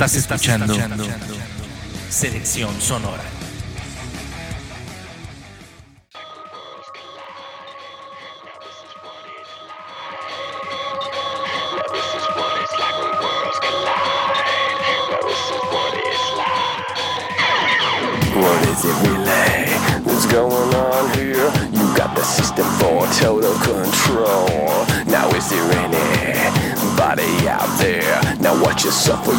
Estás escuchando Selección Sonora. What is it really? What's going on here? You got the system for total control. Now is there anybody out there? Now watch yourself for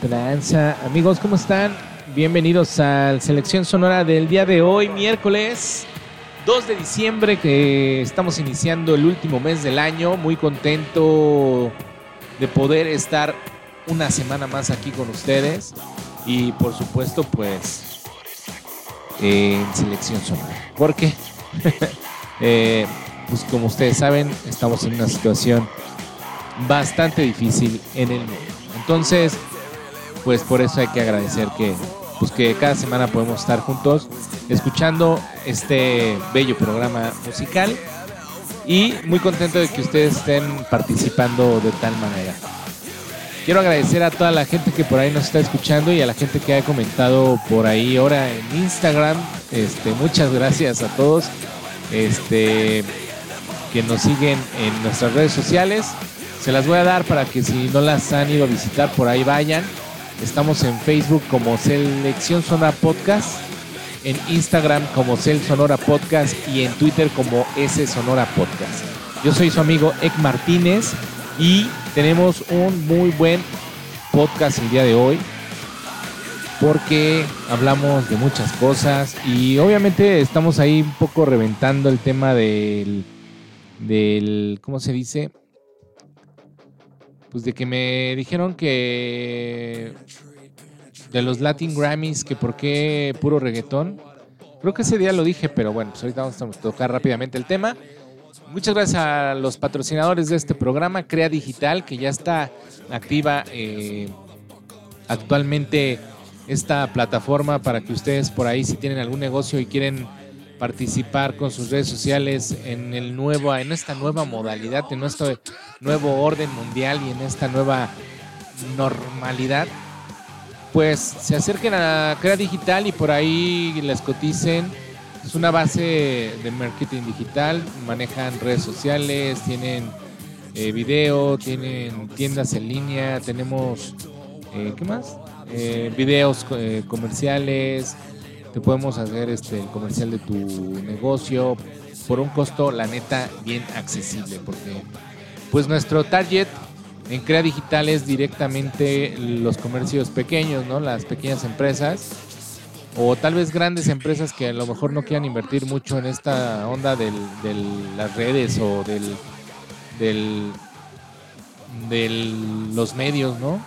tranza? Amigos, ¿cómo están? Bienvenidos al Selección Sonora del día de hoy, miércoles 2 de diciembre, que estamos iniciando el último mes del año. Muy contento de poder estar una semana más aquí con ustedes. Y por supuesto, pues, en Selección Sonora. ¿Por qué? Eh, pues como ustedes saben, estamos en una situación bastante difícil en el mundo. Entonces, pues por eso hay que agradecer que, pues que cada semana podemos estar juntos escuchando este bello programa musical y muy contento de que ustedes estén participando de tal manera. Quiero agradecer a toda la gente que por ahí nos está escuchando y a la gente que ha comentado por ahí ahora en Instagram. Este, muchas gracias a todos este, que nos siguen en nuestras redes sociales. Se las voy a dar para que si no las han ido a visitar, por ahí vayan. Estamos en Facebook como Selección Sonora Podcast, en Instagram como Cel Sonora Podcast y en Twitter como S Sonora Podcast. Yo soy su amigo Ek Martínez y tenemos un muy buen podcast el día de hoy porque hablamos de muchas cosas y obviamente estamos ahí un poco reventando el tema del, del ¿cómo se dice? Pues de que me dijeron que de los Latin Grammys, que por qué puro reggaetón. Creo que ese día lo dije, pero bueno, pues ahorita vamos a tocar rápidamente el tema. Muchas gracias a los patrocinadores de este programa, Crea Digital, que ya está activa eh, actualmente esta plataforma para que ustedes por ahí, si tienen algún negocio y quieren participar con sus redes sociales en el nuevo, en esta nueva modalidad, en nuestro nuevo orden mundial y en esta nueva normalidad, pues se acerquen a Crea Digital y por ahí les coticen. Es una base de marketing digital, manejan redes sociales, tienen eh, video, tienen tiendas en línea, tenemos, eh, ¿qué más? Eh, videos comerciales, te podemos hacer este el comercial de tu negocio por un costo, la neta, bien accesible, porque pues nuestro target en Crea Digital es directamente los comercios pequeños, ¿no? Las pequeñas empresas o tal vez grandes empresas que a lo mejor no quieran invertir mucho en esta onda de las redes o del, del de los medios, ¿no?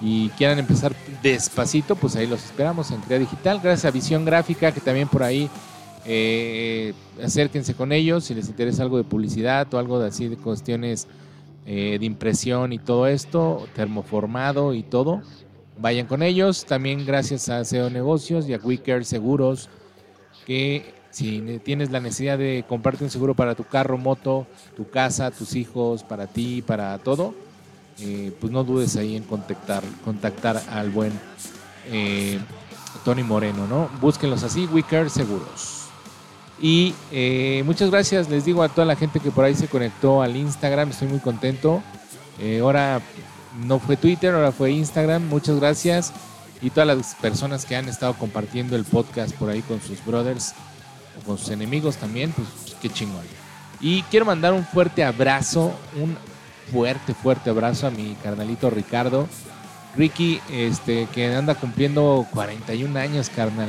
Y quieran empezar despacito, pues ahí los esperamos en Crea Digital. Gracias a Visión Gráfica, que también por ahí eh, acérquense con ellos si les interesa algo de publicidad o algo de así de cuestiones eh, de impresión y todo esto, termoformado y todo. Vayan con ellos. También gracias a SEO Negocios y a Wicker Seguros, que si tienes la necesidad de comprarte un seguro para tu carro, moto, tu casa, tus hijos, para ti, para todo, eh, pues no dudes ahí en contactar, contactar al buen eh, Tony Moreno, ¿no? Búsquenlos así, Wicker Seguros. Y eh, muchas gracias, les digo a toda la gente que por ahí se conectó al Instagram, estoy muy contento. Ahora no fue Twitter, ahora fue Instagram, muchas gracias. Y todas las personas que han estado compartiendo el podcast por ahí con sus brothers o con sus enemigos también, pues qué chingón. Y quiero mandar un fuerte abrazo, un fuerte, fuerte abrazo a mi carnalito Ricardo. Ricky, este, que anda cumpliendo 41 años, carnal.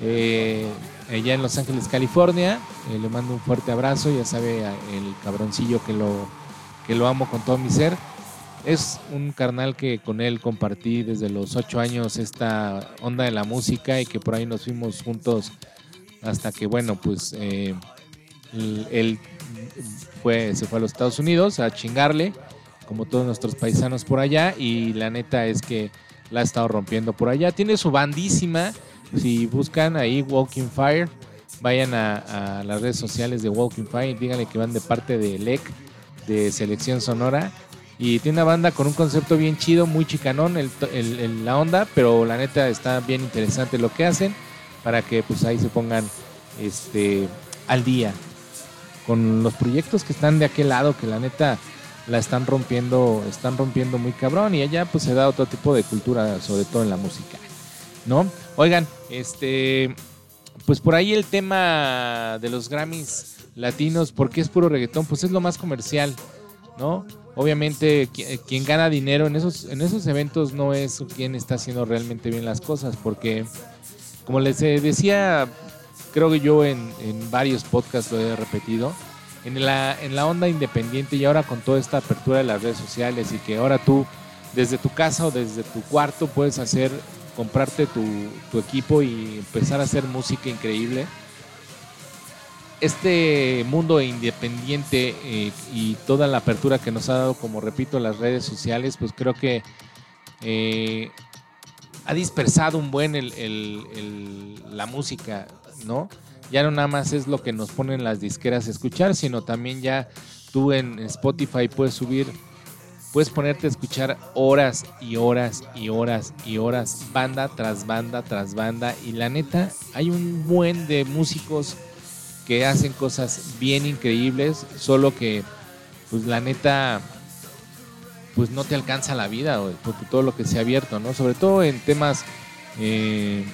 Eh, allá en Los Ángeles, California. Eh, le mando un fuerte abrazo, ya sabe el cabroncillo que lo, que lo amo con todo mi ser. Es un carnal que con él compartí desde los 8 años esta onda de la música y que por ahí nos fuimos juntos hasta que, bueno, pues eh, él se fue a los Estados Unidos a chingarle, como todos nuestros paisanos por allá, y la neta es que la ha estado rompiendo por allá. Tiene su bandísima, si buscan ahí Walking Fire, vayan a, las redes sociales de Walking Fire y díganle que van de parte de LEC, de Selección Sonora. Y tiene una banda con un concepto bien chido, muy chicanón la onda, pero la neta está bien interesante lo que hacen para que pues ahí se pongan este al día con los proyectos que están de aquel lado, que la neta la están rompiendo, están rompiendo muy cabrón y allá pues se da otro tipo de cultura, sobre todo en la música, ¿no? Oigan, este, pues por ahí el tema de los Grammys latinos, porque es puro reggaetón, pues es lo más comercial, ¿no? Obviamente quien gana dinero en esos, en esos eventos no es quien está haciendo realmente bien las cosas, porque como les decía creo que yo en, varios podcasts lo he repetido, en la, en la onda independiente y ahora con toda esta apertura de las redes sociales y que ahora tú desde tu casa o desde tu cuarto puedes hacer, comprarte tu, equipo y empezar a hacer música increíble. Este mundo independiente eh, y toda la apertura que nos ha dado, como repito, las redes sociales, pues creo que eh, ha dispersado un buen la música. ¿No? Ya no nada más es lo que nos ponen las disqueras a escuchar, sino también ya tú en Spotify puedes subir, puedes ponerte a escuchar horas y horas y horas y horas, banda tras banda tras banda. Y la neta, hay un buen de músicos que hacen cosas bien increíbles, solo que, pues la neta, pues no te alcanza la vida, porque todo lo que se ha abierto, ¿no? Sobre todo en temas eh,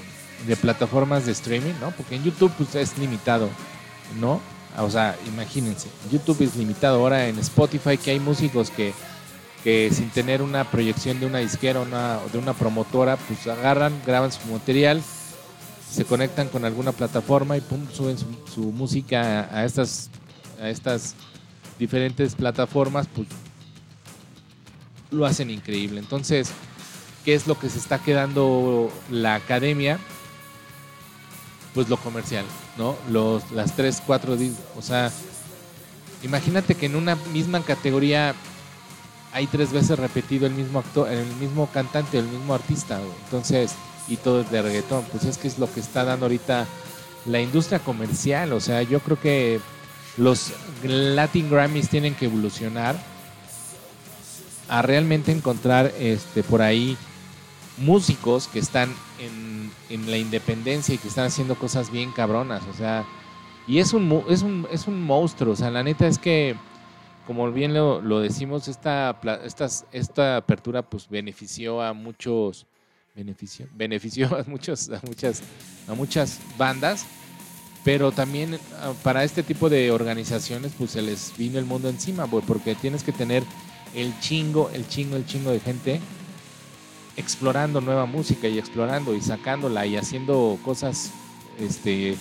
de plataformas de streaming, ¿no? Porque en YouTube pues, es limitado, ¿no? O sea, imagínense, YouTube es limitado. Ahora en Spotify que hay músicos que, que sin tener una proyección de una disquera o de una promotora, pues agarran, graban su material, se conectan con alguna plataforma y pum, suben su, música a, estas, a estas diferentes plataformas, pues lo hacen increíble. Entonces, ¿qué es lo que se está quedando la academia? Pues lo comercial, ¿no? Los, las tres, cuatro, o sea, imagínate que en una misma categoría hay tres veces repetido el mismo actor, el mismo cantante, el mismo artista, entonces, y todo es de reggaetón, pues es que es lo que está dando ahorita la industria comercial, o sea, yo creo que los Latin Grammys tienen que evolucionar a realmente encontrar este por ahí músicos que están en en la independencia y que están haciendo cosas bien cabronas, o sea, y es un, es un, es un monstruo, o sea, la neta es que, como bien lo, lo decimos, esta, esta apertura pues benefició a muchos, benefició, benefició a, muchos, a, muchas, a muchas bandas, pero también ah, para este tipo de organizaciones pues se les vino el mundo encima, porque tienes que tener el chingo, el chingo, el chingo de gente explorando nueva música y explorando y sacándola y haciendo cosas, este,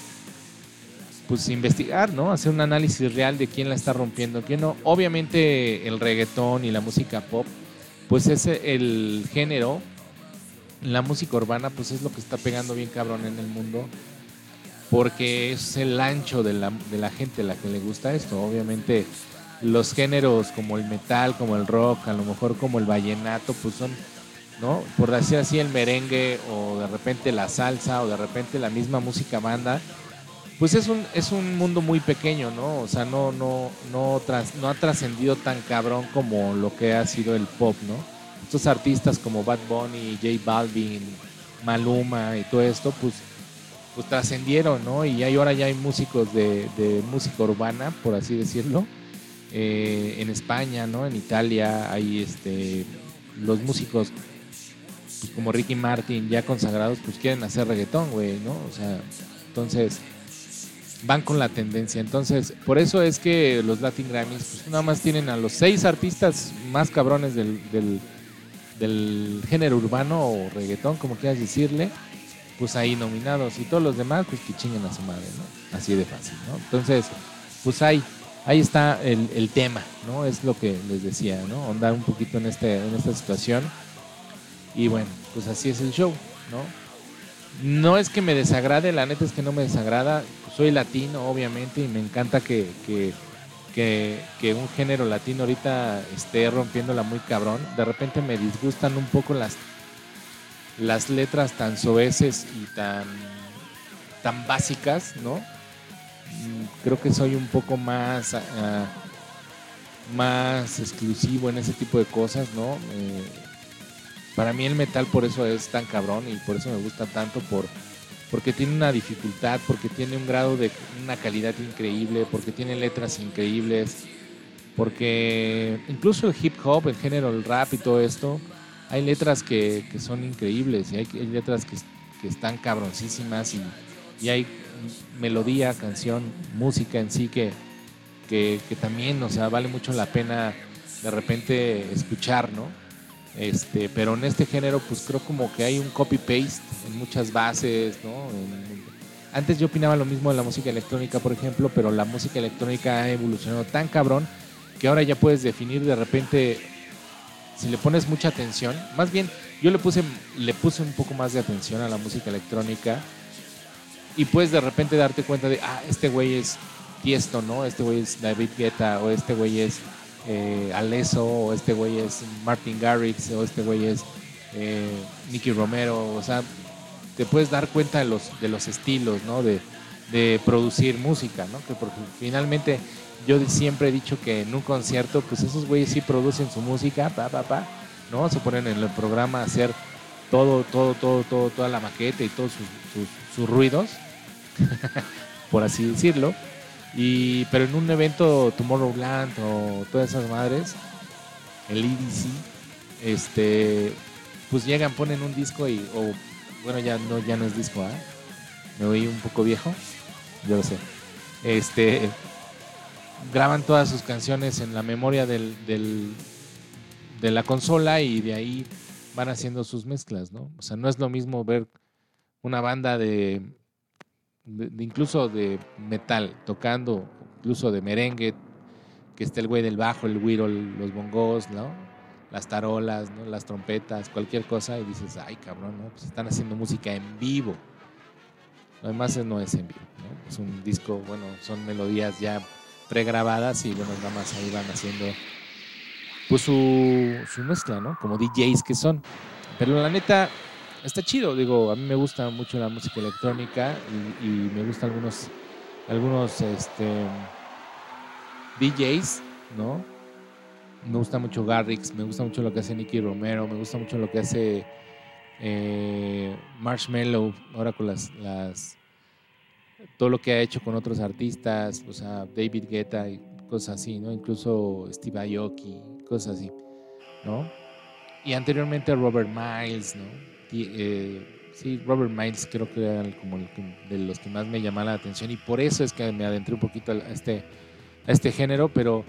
pues investigar, ¿no? Hacer un análisis real de quién la está rompiendo, quién no. Obviamente el reggaetón y la música pop, pues es el género, la música urbana, pues es lo que está pegando bien cabrón en el mundo, porque es el ancho de la, de la gente a la que le gusta esto. Obviamente los géneros como el metal, como el rock, a lo mejor como el vallenato, pues son ¿no? Por decir así el merengue o de repente la salsa o de repente la misma música banda, pues es un, es un mundo muy pequeño, ¿no? O sea, no, no, no, no ha trascendido tan cabrón como lo que ha sido el pop, ¿no? Estos artistas como Bad Bunny, J Balvin, Maluma y todo esto, pues pues trascendieron, ¿no? Y hay, ahora ya hay músicos de, de música urbana, por así decirlo, eh, en España, ¿no? En Italia hay este, los músicos pues, como Ricky Martin ya consagrados, pues quieren hacer reggaetón, güey, ¿no? O sea, entonces van con la tendencia. Entonces, por eso es que los Latin Grammys pues, nada más tienen a los seis artistas más cabrones del, del, género urbano o reggaetón, como quieras decirle, pues ahí nominados. Y todos los demás, pues que chinguen a su madre, ¿no? Así de fácil, ¿no? Entonces, pues ahí, ahí está el, el tema, ¿no? Es lo que les decía, ¿no? Andar un poquito en, este, en esta situación. Y bueno, pues así es el show, ¿no? No es que me desagrade, la neta es que no me desagrada. Soy latino, obviamente, y me encanta que, que, que, que un género latino ahorita esté rompiéndola muy cabrón. De repente me disgustan un poco las, las letras tan soeces y tan, tan básicas, ¿no? Mm, Creo que soy un poco más, ah, más exclusivo en ese tipo de cosas, ¿no? Eh, para mí el metal por eso es tan cabrón y por eso me gusta tanto por porque tiene una dificultad, porque tiene un grado de una calidad increíble, porque tiene letras increíbles, porque incluso el hip hop, el género, el rap y todo esto, hay letras que, que son increíbles y hay, hay letras que, que, están cabroncísimas y, y, hay melodía, canción, música en sí que, que, que también, o sea, vale mucho la pena de repente escuchar, ¿no? Este, pero en este género, pues creo como que hay un copy-paste en muchas bases, ¿no? Antes yo opinaba lo mismo de la música electrónica, por ejemplo, pero la música electrónica ha evolucionado tan cabrón que ahora ya puedes definir de repente, si le pones mucha atención, más bien yo le puse, le puse un poco más de atención a la música electrónica y puedes de repente darte cuenta de, ah, este güey es Tiesto, ¿no? Este güey es David Guetta o este güey es eh, Alesso, o este güey es Martin Garrix, o este güey es eh, Nicky Romero, o sea, te puedes dar cuenta de los, de los estilos, ¿no? De, de producir música, ¿no? Que porque finalmente yo siempre he dicho que en un concierto, pues esos güeyes sí producen su música, pa, pa, pa, ¿no? Se ponen en el programa a hacer todo, todo, todo, todo, toda la maqueta y todos sus, sus ruidos, por así decirlo. Y, pero en un evento Tomorrowland o todas esas madres, el EDC, este, pues llegan, ponen un disco y, bueno, ya no, ya no es disco, ¿ah? Me oí un poco viejo, yo lo sé. Este, graban todas sus canciones en la memoria del- de la consola y de ahí van haciendo sus mezclas, ¿no? O sea, no es lo mismo ver una banda de, de- incluso de metal tocando, incluso de merengue, que esté el güey del bajo, el güiro, el- los bongos, ¿no? Las tarolas, ¿no? Las trompetas, cualquier cosa y dices, ay cabrón, ¿no? Pues están haciendo música en vivo. Lo demás es- no es en vivo. Es un disco, bueno, son melodías ya pregrabadas y bueno, nada más ahí van haciendo pues su, su mezcla, ¿no? Como DJs que son. Pero la neta, está chido, digo, a mí me gusta mucho la música electrónica y, me gustan algunos, algunos este, DJs, ¿no? Me gusta mucho Garrix, me gusta mucho lo que hace Nicky Romero, me gusta mucho lo que hace eh, Marshmello, ahora con las, las todo lo que ha hecho con otros artistas, o sea, David Guetta y cosas así, ¿no? Incluso Steve Aoki, cosas así, ¿no? Y anteriormente Robert Miles, ¿no? Eh, sí, Robert Miles creo que era como el de los que más me llamaba la atención y por eso es que me adentré un poquito a este, a este género, pero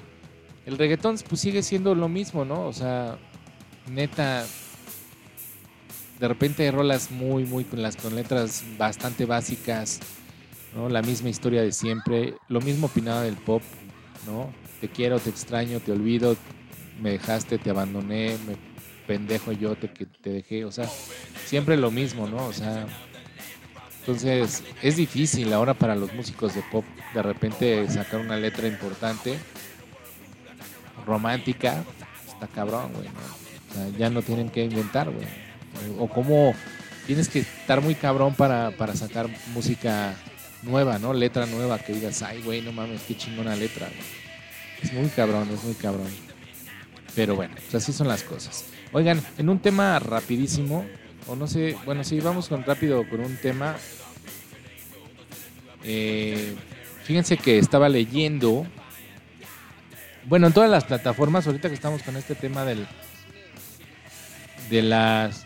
el reggaetón pues sigue siendo lo mismo, ¿no? O sea, neta, de repente hay rolas muy, muy con las con letras bastante básicas, ¿no? La misma historia de siempre, lo mismo opinaba del pop, ¿no? Te quiero, te extraño, te olvido, me dejaste, te abandoné, me pendejo yo te, que te dejé, o sea, siempre lo mismo, ¿no? O sea, entonces es difícil ahora para los músicos de pop de repente sacar una letra importante, romántica, está cabrón, güey, ¿no? O sea, ya no tienen que inventar, güey. O, cómo tienes que estar muy cabrón para, para sacar música nueva, ¿no? Letra nueva que digas, ay, güey, no mames, qué chingona letra, güey. Es muy cabrón, es muy cabrón. Pero bueno, pues así son las cosas. Oigan, en un tema rapidísimo, o no sé, bueno, sí, vamos con rápido con un tema. Eh, fíjense que estaba leyendo, bueno, en todas las plataformas, ahorita que estamos con este tema del, de las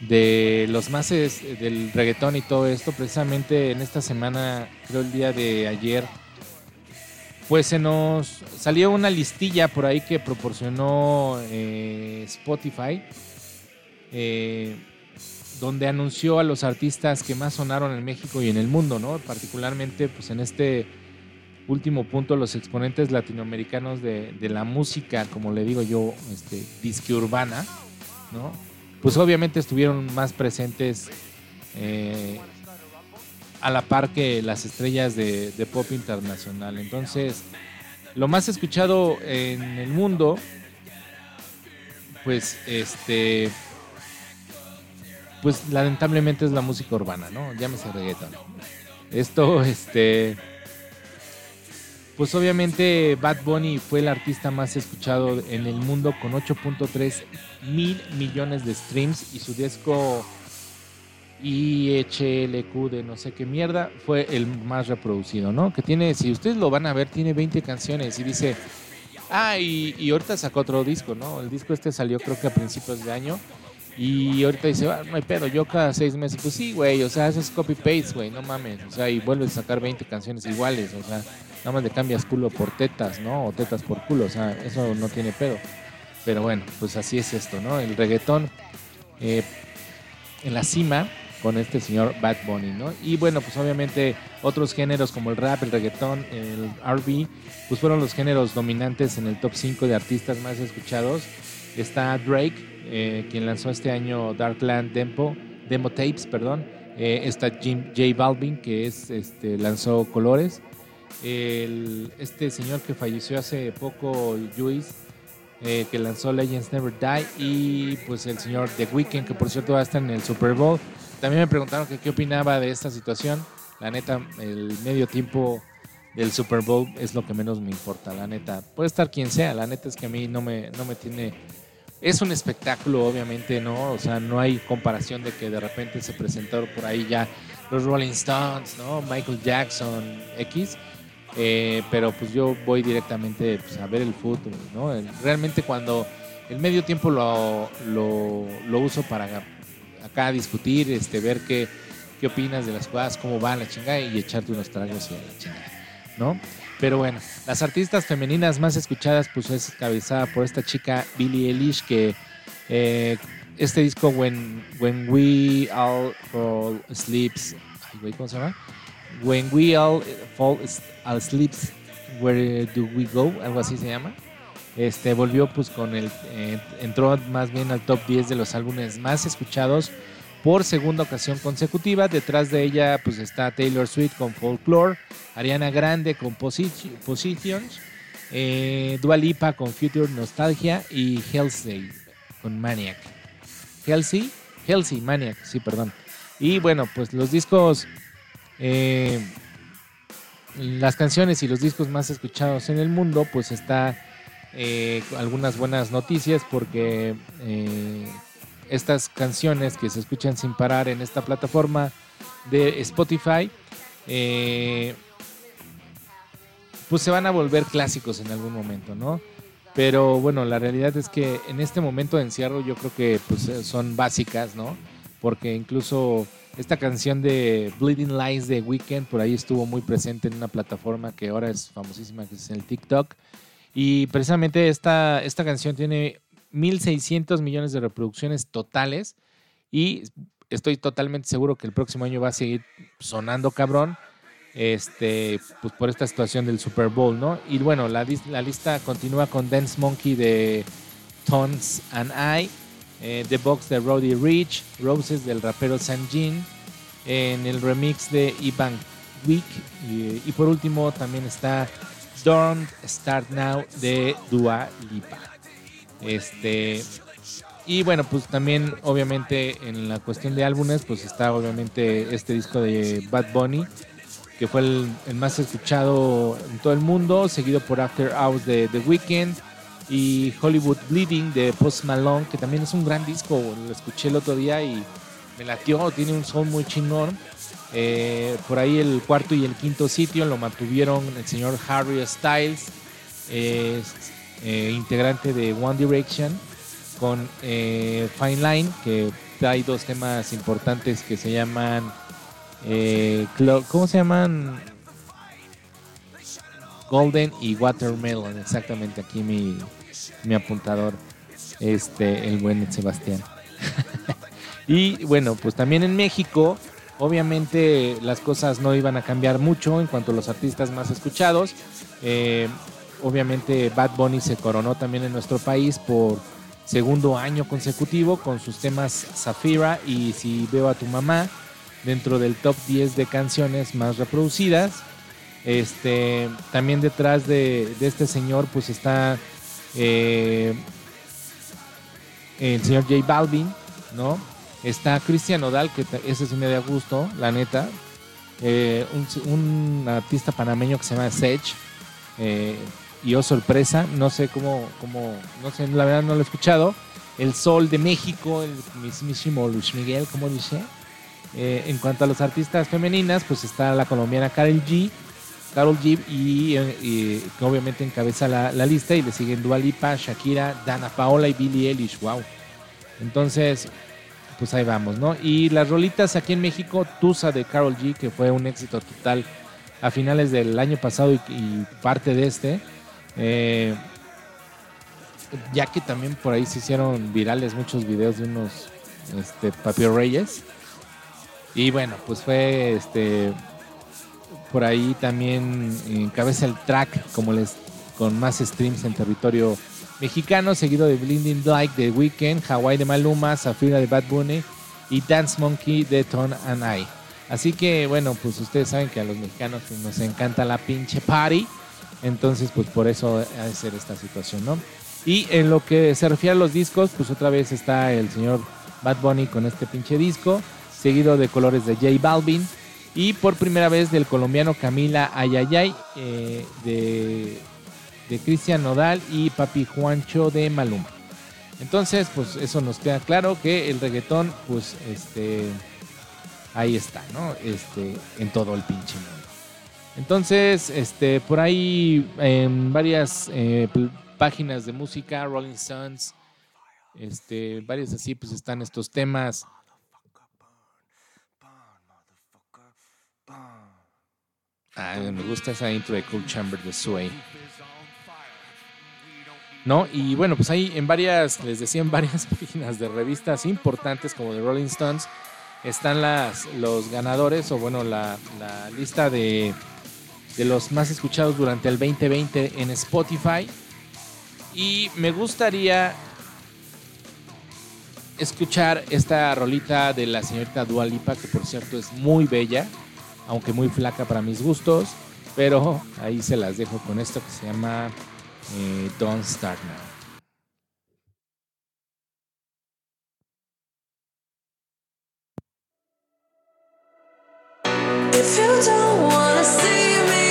de los mases del reggaetón y todo esto, precisamente en esta semana, creo el día de ayer, pues se nos salió una listilla por ahí que proporcionó eh, Spotify, eh, donde anunció a los artistas que más sonaron en México y en el mundo, ¿no? Particularmente, pues en este último punto, los exponentes latinoamericanos de, la música, como le digo yo, este, disque urbana, ¿no? Pues obviamente estuvieron más presentes eh, a la par que las estrellas de, pop internacional. Entonces, lo más escuchado en el mundo, pues este, pues lamentablemente es la música urbana, ¿no? Llámese reggaeton. Esto, este, pues obviamente Bad Bunny fue el artista más escuchado en el mundo con 8.3 mil millones de streams y su disco IHLQ de no sé qué mierda fue el más reproducido, ¿no? Que tiene, si ustedes lo van a ver, tiene 20 canciones y dice, ah, y, y ahorita sacó otro disco, ¿no? El disco este salió creo que a principios de año y ahorita dice, ah, no hay pedo, yo cada seis meses, pues sí, güey, o sea, eso es copy-paste, güey, no mames, o sea, y vuelves a sacar 20 canciones iguales, o sea, nada más le cambias culo por tetas, ¿no? O tetas por culo, o sea, eso no tiene pedo. Pero bueno, pues así es esto, ¿no? El reggaetón eh, en la cima con este señor Bad Bunny, ¿no? Y bueno, pues obviamente otros géneros como el rap, el reggaetón, el RB, pues fueron los géneros dominantes en el top 5 de artistas más escuchados. Está Drake, eh, quien lanzó este año Darkland Demo, Demo Tapes, perdón. Eh, está Jim, J Balvin, que es, este, lanzó Colores. Este señor que falleció hace poco, Juice, eh, que lanzó Legends Never Die. Y pues el señor The Weeknd, que por cierto va en el Super Bowl. También me preguntaron qué opinaba de esta situación. La neta, el medio tiempo del Super Bowl es lo que menos me importa, la neta. Puede estar quien sea, la neta es que a mí no me, no me tiene... Es un espectáculo, obviamente, ¿no? O sea, no hay comparación de que de repente se presentaron por ahí ya los Rolling Stones, ¿no? Michael Jackson, X. Eh, pero pues yo voy directamente pues, a ver el fútbol, ¿no? Realmente cuando el medio tiempo lo, lo, lo uso para acá discutir, este, ver qué, qué opinas de las jugadas, cómo van la chingada y echarte unos tragos y a la chingada, ¿no? Pero bueno, las artistas femeninas más escuchadas pues es cabezada por esta chica Billie Eilish que eh, este disco When, When We All Fall Sleeps, ¿cómo se llama? When We All Fall Asleep, Where Do We Go? Algo así se llama. Este volvió pues con el eh, entró más bien al top 10 de los álbumes más escuchados por segunda ocasión consecutiva. Detrás de ella pues está Taylor Swift con Folklore, Ariana Grande con Posi- Positions, eh, Dua con Future Nostalgia y Halsey con Maniac. Halsey, Halsey Maniac, sí, perdón. Y bueno, pues los discos eh, las canciones y los discos más escuchados en el mundo, pues está eh, algunas buenas noticias porque eh, estas canciones que se escuchan sin parar en esta plataforma de Spotify, eh, pues se van a volver clásicos en algún momento, ¿no? Pero bueno, la realidad es que en este momento de encierro yo creo que pues, son básicas, ¿no? Porque incluso esta canción de Bleeding Lies de Weekend por ahí estuvo muy presente en una plataforma que ahora es famosísima, que es el TikTok. Y precisamente esta, esta canción tiene 1.600 millones de reproducciones totales y estoy totalmente seguro que el próximo año va a seguir sonando cabrón este, pues por esta situación del Super Bowl, ¿no? Y bueno, la, la lista continúa con Dance Monkey de Tones and I, eh, The Box de Roddy Rich, Roses del rapero Sanjin, en el remix de Ivan Week y por último también está Don't Start Now de Dua Lipa. Este, y bueno, pues también obviamente en la cuestión de álbumes, pues está obviamente este disco de Bad Bunny, que fue el, el más escuchado en todo el mundo, seguido por After Hours de The Weeknd y Hollywood Bleeding de Post Malone, que también es un gran disco, lo escuché el otro día y me latió, tiene un son muy chingón. Eh, por ahí el cuarto y el quinto sitio lo mantuvieron el señor Harry Styles, eh, integrante de One Direction, con Fine Line, que hay dos temas importantes que se llaman. ¿Cómo se llaman? Golden y Watermelon, exactamente aquí mi, mi apuntador, este, el buen Sebastián. y bueno, pues también en México, obviamente las cosas no iban a cambiar mucho en cuanto a los artistas más escuchados. Eh, obviamente Bad Bunny se coronó también en nuestro país por segundo año consecutivo con sus temas Zafira y Si veo a tu mamá dentro del top 10 de canciones más reproducidas. Este, también detrás de, este señor pues está eh, el señor J Balvin, ¿no? Está Cristian Odal, que ese sí me da gusto, la neta. Eh, un, artista panameño que se llama Sech. Eh, y oh sorpresa, no sé cómo, cómo, no sé, la verdad no lo he escuchado. El Sol de México, el mismísimo Luis Miguel, como dice. en cuanto a los artistas femeninas, pues está la colombiana Karel G, Carol G y, que obviamente encabeza la, lista y le siguen Dua Lipa, Shakira, Dana Paola y Billie Eilish. Wow. Entonces, pues ahí vamos, ¿no? Y las rolitas aquí en México, Tusa de Carol G, que fue un éxito total a finales del año pasado y, parte de este. Eh, ya que también por ahí se hicieron virales muchos videos de unos este, Papi Reyes. Y bueno, pues fue este por ahí también encabeza el track como les con más streams en territorio mexicano, seguido de Blinding Light de Weekend, Hawaii de Maluma, Zafira de Bad Bunny y Dance Monkey de Tone and I. Así que bueno, pues ustedes saben que a los mexicanos pues, nos encanta la pinche party, entonces pues por eso ha de ser esta situación, ¿no? Y en lo que se refiere a los discos, pues otra vez está el señor Bad Bunny con este pinche disco, seguido de colores de J Balvin, y por primera vez del colombiano Camila Ayayay, eh, de, de Cristian Nodal y Papi Juancho de Maluma. Entonces, pues eso nos queda claro que el reggaetón, pues, este, ahí está, ¿no? Este, en todo el pinche mundo. Entonces, este, por ahí en varias eh, páginas de música, Rolling Stones, este, varias así, pues están estos temas Ah, me gusta esa intro de Cool Chamber de Sway. ¿No? Y bueno, pues ahí en varias, les decía, en varias páginas de revistas importantes como The Rolling Stones, están las, los ganadores, o bueno, la, lista de, de los más escuchados durante el 2020 en Spotify. Y me gustaría escuchar esta rolita de la señorita Dua Lipa, que por cierto es muy bella aunque muy flaca para mis gustos, pero ahí se las dejo con esto que se llama eh, Don't Start Now. If you don't wanna see me,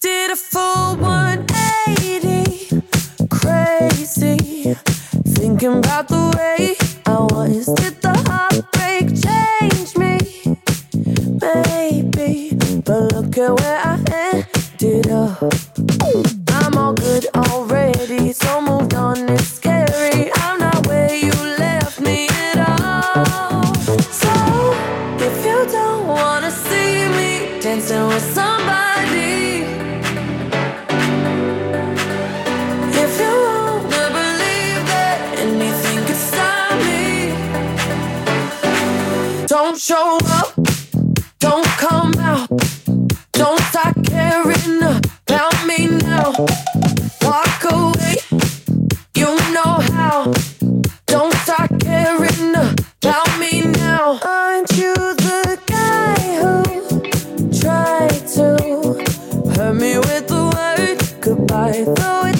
did a full 180, crazy, thinking about the way I was. Did the heartbreak change me? Maybe, but look at where I ended up. I'm all good already, so moved on. fly it.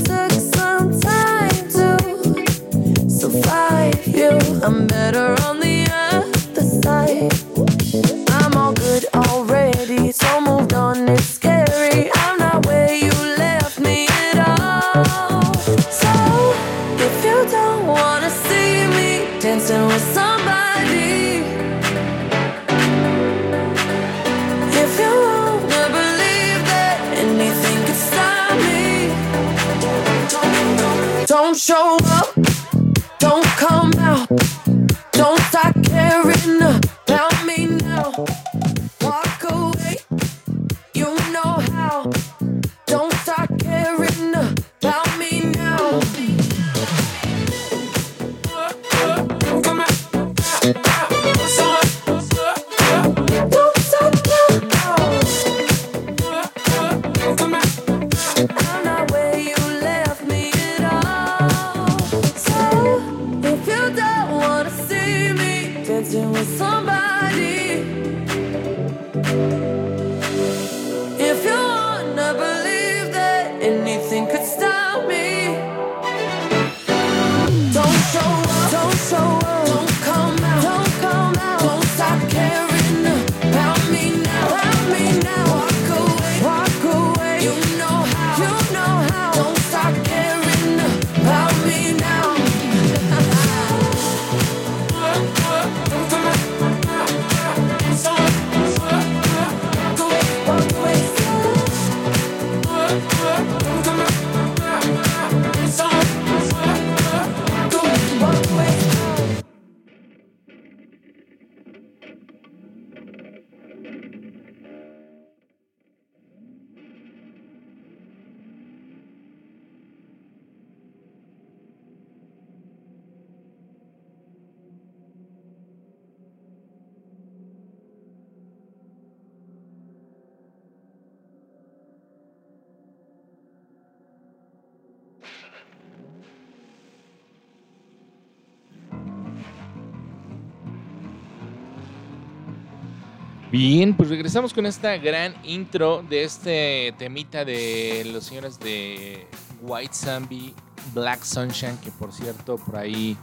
Bien, pues regresamos con esta gran intro de este temita de los señores de White Zombie, Black Sunshine, que por cierto por ahí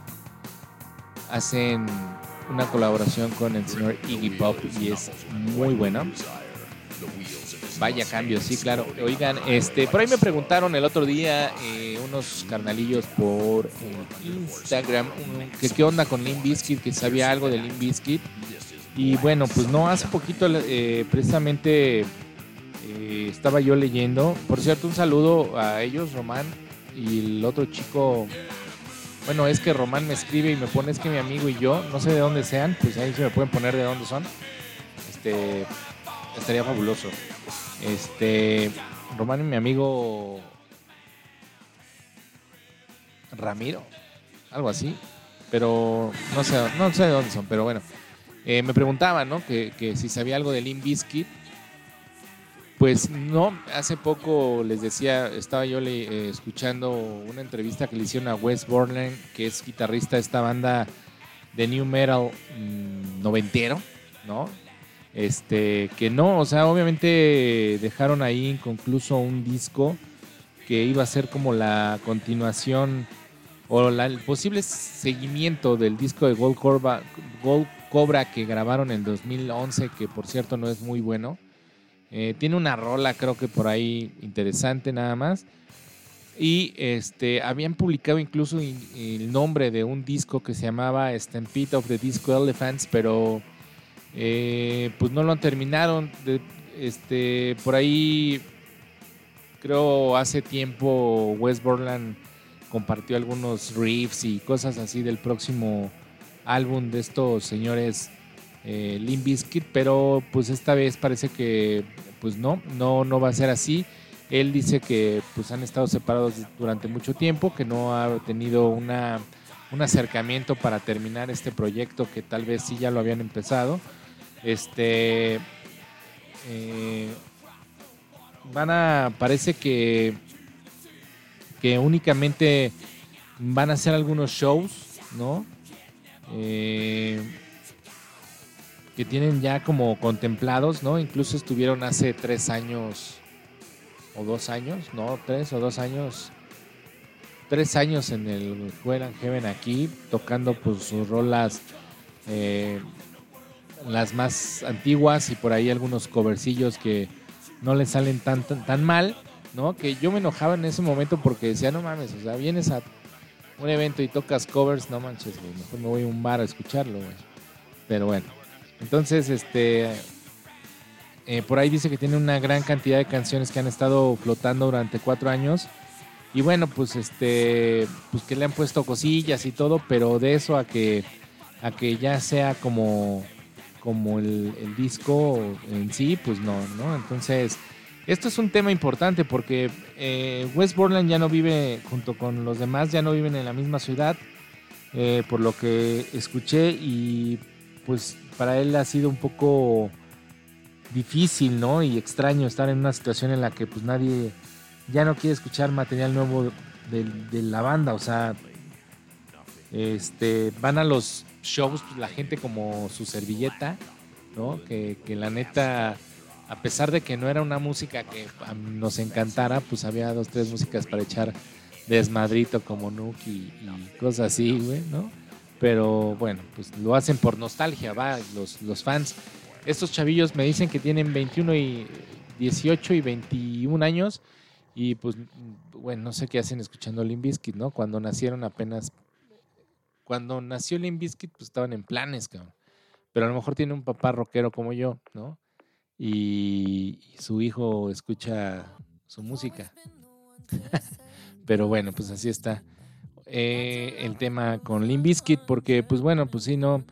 hacen una colaboración con el señor Iggy Pop y es muy buena. Vaya cambio, sí, claro. Oigan, este, por ahí me preguntaron el otro día eh, unos carnalillos por eh, Instagram que qué onda con Limp Bizkit, que sabía algo de Limp Bizkit. Y bueno, pues no, hace poquito eh, precisamente eh, estaba yo leyendo. Por cierto, un saludo a ellos, Román y el otro chico. Bueno, es que Román me escribe y me pone, es que mi amigo y yo, no sé de dónde sean, pues ahí se me pueden poner de dónde son. Este, estaría fabuloso. Este, Román y mi amigo Ramiro, algo así, pero no sé, no sé de dónde son, pero bueno. Eh, me preguntaban, ¿no? Que, que si sabía algo de Limp Bizkit. Pues no, hace poco les decía, estaba yo eh, escuchando una entrevista que le hicieron a Wes Borland, que es guitarrista de esta banda de New Metal mm, noventero, ¿no? Este, que no, o sea, obviamente dejaron ahí inconcluso un disco que iba a ser como la continuación o la- el posible seguimiento del disco de Gold Cobra, Gold Cobra que grabaron en 2011, que por cierto no es muy bueno. Eh, tiene una rola, creo que por ahí interesante nada más. Y este, habían publicado incluso in- el nombre de un disco que se llamaba Stampede of the Disco Elephants, pero eh, pues no lo terminaron. De- este, por ahí creo hace tiempo Wes Borland compartió algunos riffs y cosas así del próximo álbum de estos señores eh, Limp pero pues esta vez parece que pues no, no, no va a ser así. Él dice que pues han estado separados durante mucho tiempo, que no ha tenido una, un acercamiento para terminar este proyecto que tal vez sí ya lo habían empezado. Este eh, van a, parece que que únicamente van a hacer algunos shows, ¿no? Eh, que tienen ya como contemplados, ¿no? Incluso estuvieron hace tres años o dos años, ¿no? Tres o dos años. Tres años en el Well and Heaven aquí, tocando pues sus rolas, eh, las más antiguas y por ahí algunos covercillos que no les salen tan, tan, tan mal, ¿no? Que yo me enojaba en ese momento porque decía, no mames, o sea, vienes a un evento y tocas covers, no manches, güey, mejor me voy a un bar a escucharlo, güey. Pero bueno, entonces, este, eh, por ahí dice que tiene una gran cantidad de canciones que han estado flotando durante cuatro años Y bueno, pues este, pues que le han puesto cosillas y todo, pero de eso a que, a que ya sea como, como el, el disco en sí, pues no, ¿no? Entonces, esto es un tema importante porque eh, West Borland ya no vive, junto con los demás, ya no viven en la misma ciudad, eh, por lo que escuché y pues para él ha sido un poco difícil, ¿no? Y extraño estar en una situación en la que pues nadie ya no quiere escuchar material nuevo de, la banda, o sea, este, van a los shows pues, la gente como su servilleta, ¿no? Que la neta, a pesar de que no era una música que a- nos encantara, pues había dos, tres músicas para echar desmadrito como Nuke y, y cosas así, güey, ¿no? Pero bueno, pues lo hacen por nostalgia, va, los, los fans. Estos chavillos me dicen que tienen 21 y 18 y 21 años y pues, bueno, no sé qué hacen escuchando Limp Bizkit, ¿no? Cuando nacieron apenas, cuando nació Limp Bizkit, pues estaban en planes, cabrón. Pero a lo mejor tiene un papá rockero como yo, ¿no? Y, su hijo escucha su música. Pero bueno, pues así está eh, el tema con Limp Bizkit, porque pues bueno, pues sí, no,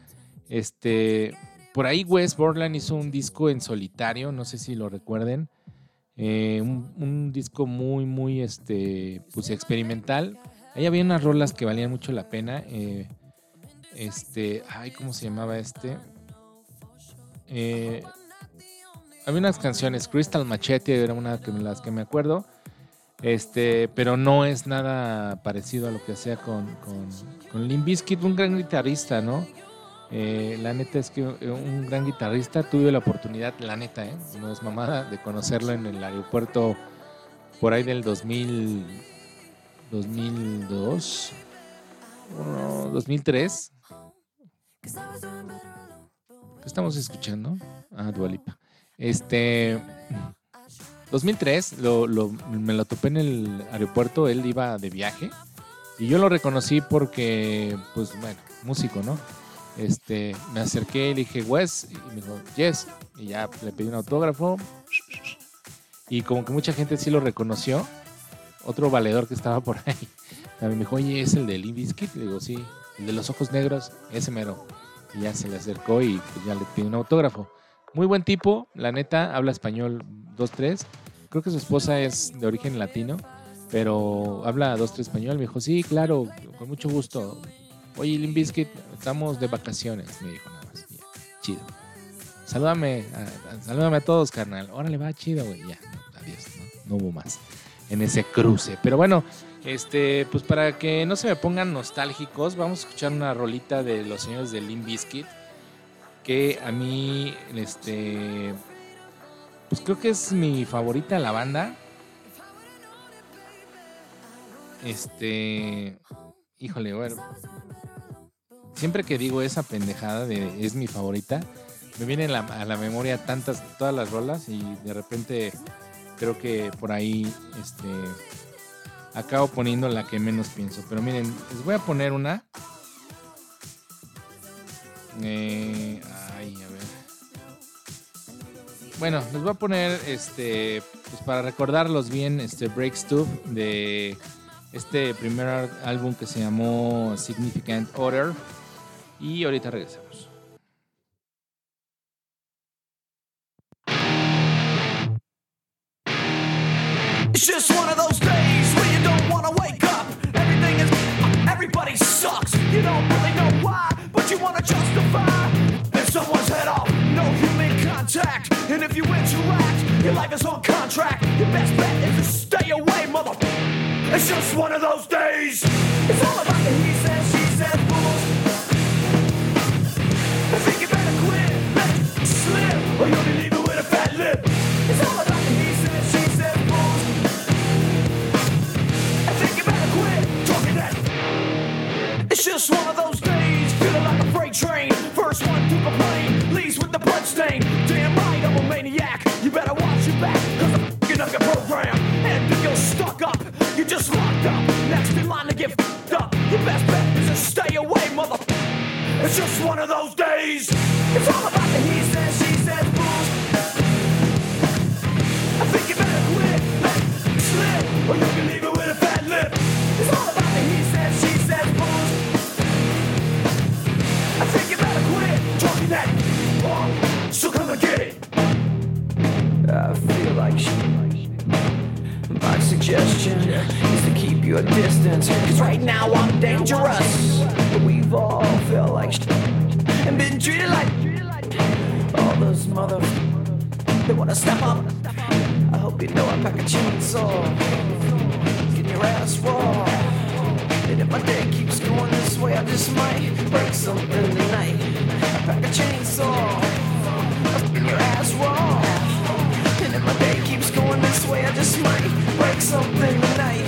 este, por ahí Wes Borland hizo un disco en solitario, no sé si lo recuerden, eh, un, un disco muy, muy, este, pues experimental. Ahí había unas rolas que valían mucho la pena. eh, este, ay, ¿cómo se llamaba este? Eh, había unas canciones, Crystal Machete era una de las que me acuerdo. Este, pero no es nada parecido a lo que hacía con, con, con un gran guitarrista, ¿no? Eh, la neta es que eh, un gran guitarrista, tuve la oportunidad, la neta, ¿eh? no es mamada, de conocerlo en el aeropuerto por ahí del 2000, 2002, o 2003. ¿Qué estamos escuchando? Ah, Dualipa. Este. 2003 lo, me lo topé en el aeropuerto, él iba de viaje y yo lo reconocí porque, pues bueno, músico, ¿no? Este, me acerqué y le dije, Wes, y me dijo, yes, y ya le pedí un autógrafo y como que mucha gente sí lo reconoció, otro valedor que estaba por ahí, también me dijo, oye, ¿es el de Limp Bizkit? Le digo, sí, el de los ojos negros, ese mero. Y ya se le acercó y pues, ya le pedí un autógrafo. Muy buen tipo, la neta, habla español 2-3. Creo que su esposa es de origen latino, pero habla 2-3 español. Me dijo, sí, claro, con mucho gusto. Oye, Limp Bizkit, estamos de vacaciones, me dijo nada más. Ya, chido. Salúdame, a, salúdame a todos, carnal. Órale, va, chido, güey. Ya, adiós, ¿no? hubo más en ese cruce. Pero bueno, este, pues para que no se me pongan nostálgicos, vamos a escuchar una rolita de los señores de Limp Bizkit que a mí, este, pues creo que es mi favorita la banda. Este, híjole, bueno, siempre que digo esa pendejada de es mi favorita, me vienen a la memoria tantas, todas las rolas y de repente creo que por ahí, este, acabo poniendo la que menos pienso. Pero miren, les voy a poner una. Eh, ay, a ver. Bueno, les voy a poner este, pues para recordarlos bien, este Break Stuff de este primer álbum que se llamó Significant Order. Y ahorita regresamos. It's just one of those days where you don't wanna wake up. Everything is everybody sucks. You don't really know you wanna justify. If someone's head off, no human contact. And if you interact, your life is on contract. Your best bet is to stay away, mother. It's just one of those days. It's all about the he said, she said rules. I think you better quit, let it slip, or you'll be leaving with a fat lip. It's all about the he said, she said rules. I think you better quit talking that. It's just one of those days, train. First one to complain, leaves with the blood stain. Damn right, I'm a maniac. You better watch your back, cause I'm fucking up your program. And if you're stuck up, you're just locked up. Next in line to get fucked up. Your best bet is to stay away, mother. It's just one of those days. It's all about the he says, she says rules. I think you better quit, let slip, or you can leave neck. So come and get it. I feel like shit. My suggestion is to keep your distance. Cause right now I'm dangerous. But we've all felt like shit. And been treated like all those mother. They wanna step up. I hope you know I pack a chainsaw. Get your ass raw. And if my day keeps going this way, I just might break something tonight. I pack a chainsaw. Get your ass raw. And if my day keeps going this way, I just might break something tonight.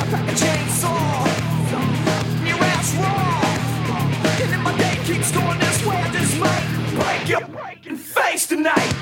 I pack a chainsaw. Get your ass raw. And if my day keeps going this way, I just might break your breaking face tonight.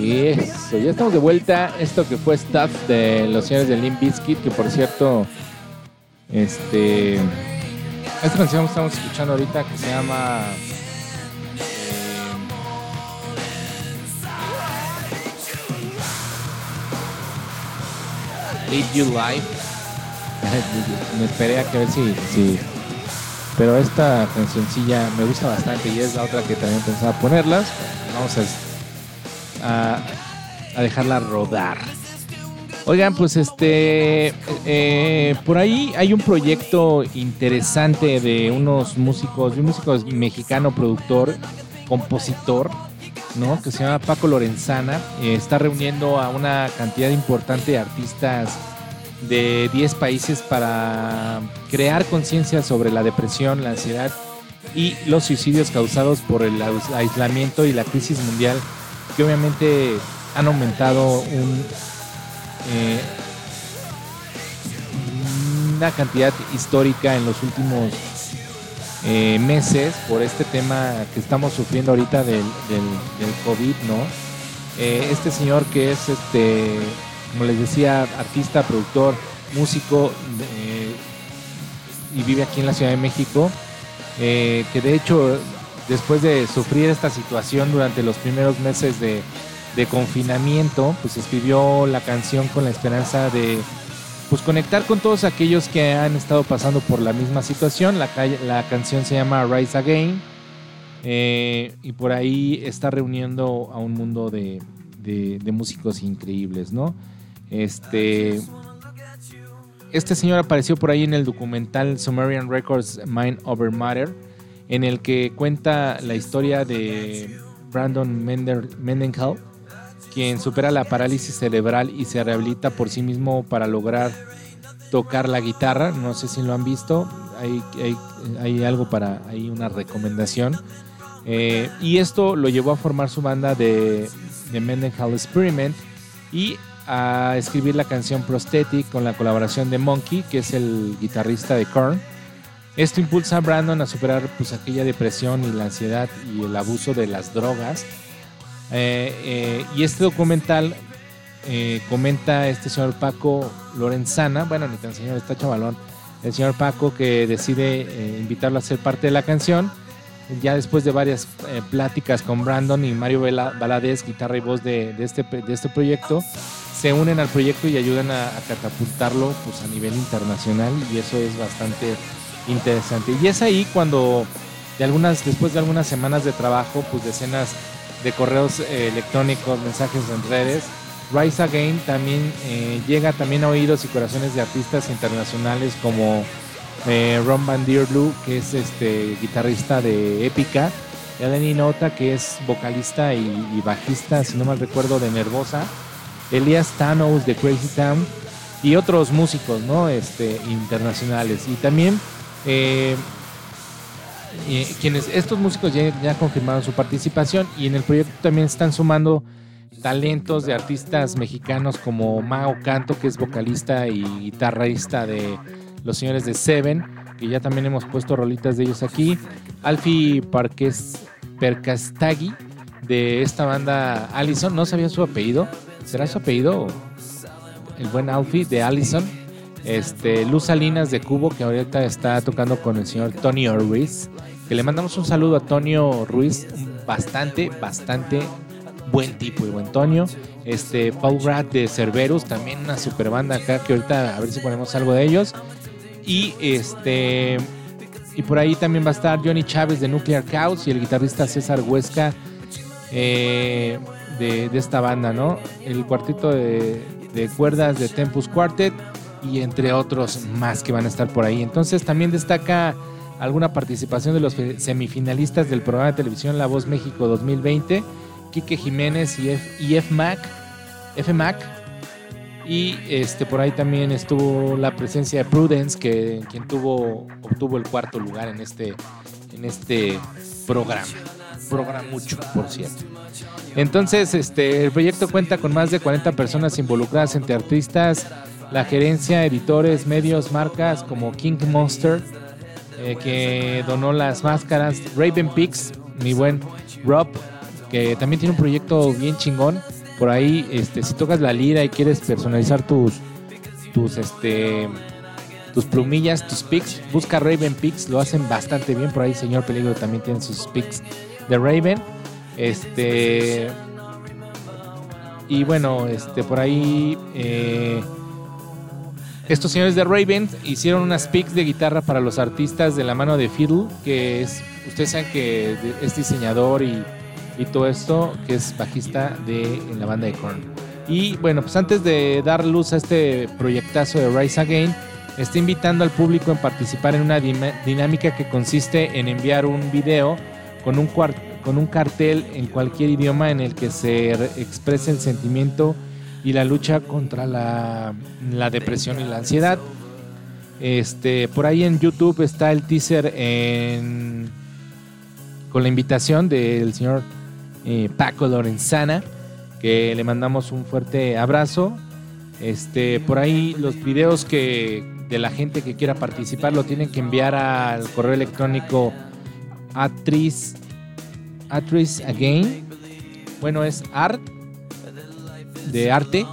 Y eso, ya estamos de vuelta. Esto que fue Stuff de los señores de Limp Bizkit, que por cierto, este. Esta canción que estamos escuchando ahorita que se llama. eh, Live You Life. Me esperé a que ver si, si. Pero esta cancioncilla me gusta bastante y es la otra que también pensaba ponerlas. Vamos a a, dejarla rodar. Oigan, pues este, eh, por ahí hay un proyecto interesante de unos músicos, un músico mexicano, productor, compositor, ¿no? Que se llama Paco Lorenzana. Eh, está reuniendo a una cantidad importante de artistas de 10 países para crear conciencia sobre la depresión, la ansiedad y los suicidios causados por el ais- aislamiento y la crisis mundial que obviamente han aumentado un, eh, una cantidad histórica en los últimos eh, meses por este tema que estamos sufriendo ahorita del COVID, ¿no? Eh, este señor que es, este, como les decía, artista, productor, músico eh, y vive aquí en la Ciudad de México, eh, que de hecho después de sufrir esta situación durante los primeros meses de, confinamiento, pues escribió la canción con la esperanza de pues conectar con todos aquellos que han estado pasando por la misma situación. La, ca- la canción se llama Rise Again eh, y por ahí está reuniendo a un mundo de músicos increíbles, ¿no? Este, este señor apareció por ahí en el documental Sumerian Records Mind Over Matter, en el que cuenta la historia de Brandon Mendenhall, quien supera la parálisis cerebral y se rehabilita por sí mismo para lograr tocar la guitarra. No sé si lo han visto, hay algo para, hay una recomendación. Eh, y esto lo llevó a formar su banda de, de Mendenhall Experiment y a escribir la canción Prosthetic con la colaboración de Monkey, que es el guitarrista de Korn. Esto impulsa a Brandon a superar pues, aquella depresión y la ansiedad y el abuso de las drogas. Eh, eh, y este documental eh, comenta este señor Paco Lorenzana, bueno, ni tan señor, está chavalón, el señor Paco que decide eh, invitarlo a ser parte de la canción. Ya después de varias pláticas con Brandon y Mario Valadez, guitarra y voz de, de este, de este proyecto, se unen al proyecto y ayudan a, catapultarlo pues, a nivel internacional y eso es bastante interesante. Y es ahí cuando, después de algunas semanas de trabajo, pues decenas de correos eh, electrónicos, mensajes en redes, Rise Again también eh, llega también a oídos y corazones de artistas internacionales como eh, Ron Van Dierlu, que es este guitarrista de Épica, Eleni Nota, que es vocalista y, y bajista, si no mal recuerdo, de Nervosa, Elias Thanos de Crazy Town y otros músicos, ¿no? Este, internacionales. Y también eh, quienes estos músicos ya, ya confirmaron su participación y en el proyecto también están sumando talentos de artistas mexicanos como Mao Canto, que es vocalista y guitarrista de los señores de Seven, que ya también hemos puesto rolitas de ellos aquí. Alfie Parques Percastagui de esta banda Allison, no sabía su apellido. ¿Será su apellido? El buen Alfie de Allison. Este, Luz Salinas de Cubo, que ahorita está tocando con el señor Tony Ruiz. Que le mandamos un saludo a Tonio Ruiz, bastante, bastante buen tipo y buen Tonio. Este, Paul Brad de Cerberus, también una super banda acá, que ahorita a ver si ponemos algo de ellos. Y este. Y por ahí también va a estar Johnny Chávez de Nuclear Chaos y el guitarrista César Huesca eh, de, esta banda, ¿no? El cuartito de, de cuerdas de Tempus Quartet y entre otros más que van a estar por ahí. Entonces también destaca alguna participación de los semifinalistas del programa de televisión La Voz México 2020, Quique Jiménez y F, y F Mac, F Mac. Y este por ahí también estuvo la presencia de Prudence, que quien tuvo obtuvo el cuarto lugar en este en este programa. Programa mucho, por cierto. Entonces, este, el proyecto cuenta con más de 40 personas involucradas entre artistas, la gerencia, editores, medios, marcas como King Monster, eh, que donó las máscaras, Raven Pix, mi buen Rob, que también tiene un proyecto bien chingón. Por ahí, este, si tocas la lira y quieres personalizar tus, tus, este, tus plumillas, tus pics, busca Raven Pix, lo hacen bastante bien. Por ahí, señor Peligro también tiene sus pics de Raven. Este. Y bueno, este, por ahí. eh, estos señores de Raven hicieron unas picks de guitarra para los artistas de la mano de Fiddle, que es. Ustedes saben que es diseñador y, y todo esto, que es bajista de la banda de Korn. Y bueno, pues antes de dar luz a este proyectazo de Rise Again, está invitando al público en participar en una dinámica que consiste en enviar un video con un, con un cartel en cualquier idioma en el que se re- exprese el sentimiento y la lucha contra la, la depresión y la ansiedad. Este, por ahí en YouTube está el teaser en- con la invitación del señor eh, Paco Lorenzana, que le mandamos un fuerte abrazo. Este, por ahí los videos que de la gente que quiera participar lo tienen que enviar al correo electrónico atriz atriz again. Bueno, es art de arte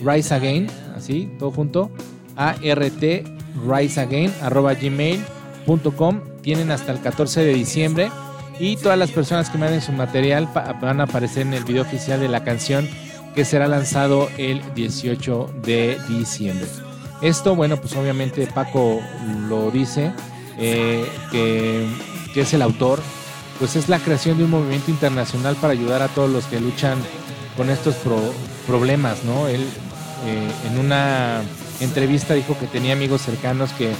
rise again, así, todo junto. A R T rise again arroba gmail.com. Tienen hasta el 14 de diciembre y todas las personas que manden su material van a aparecer en el video oficial de la canción que será lanzado el 18 de diciembre. Esto, bueno, pues obviamente Paco lo dice, eh, que, que es el autor, pues es la creación de un movimiento internacional para ayudar a todos los que luchan con estos pro- problemas, ¿no? Él eh, en una entrevista dijo que tenía amigos cercanos que